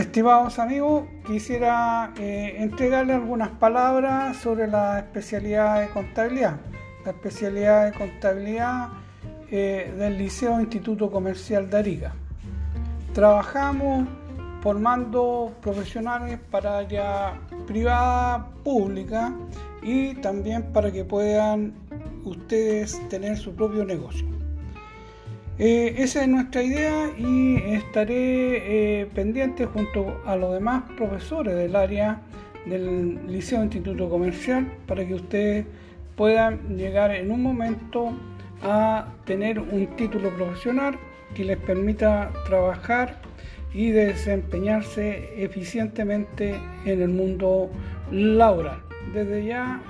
Estimados amigos, quisiera eh, entregarle algunas palabras sobre la especialidad de contabilidad. La especialidad de contabilidad eh, del Liceo Instituto Comercial de Arica. Trabajamos formando profesionales para área privada, pública y también para que puedan ustedes tener su propio negocio. Eh, esa es nuestra idea y estaré eh, pendiente junto a los demás profesores del área del Liceo Instituto Comercial para que ustedes puedan llegar en un momento a tener un título profesional que les permita trabajar y desempeñarse eficientemente en el mundo laboral. Desde ya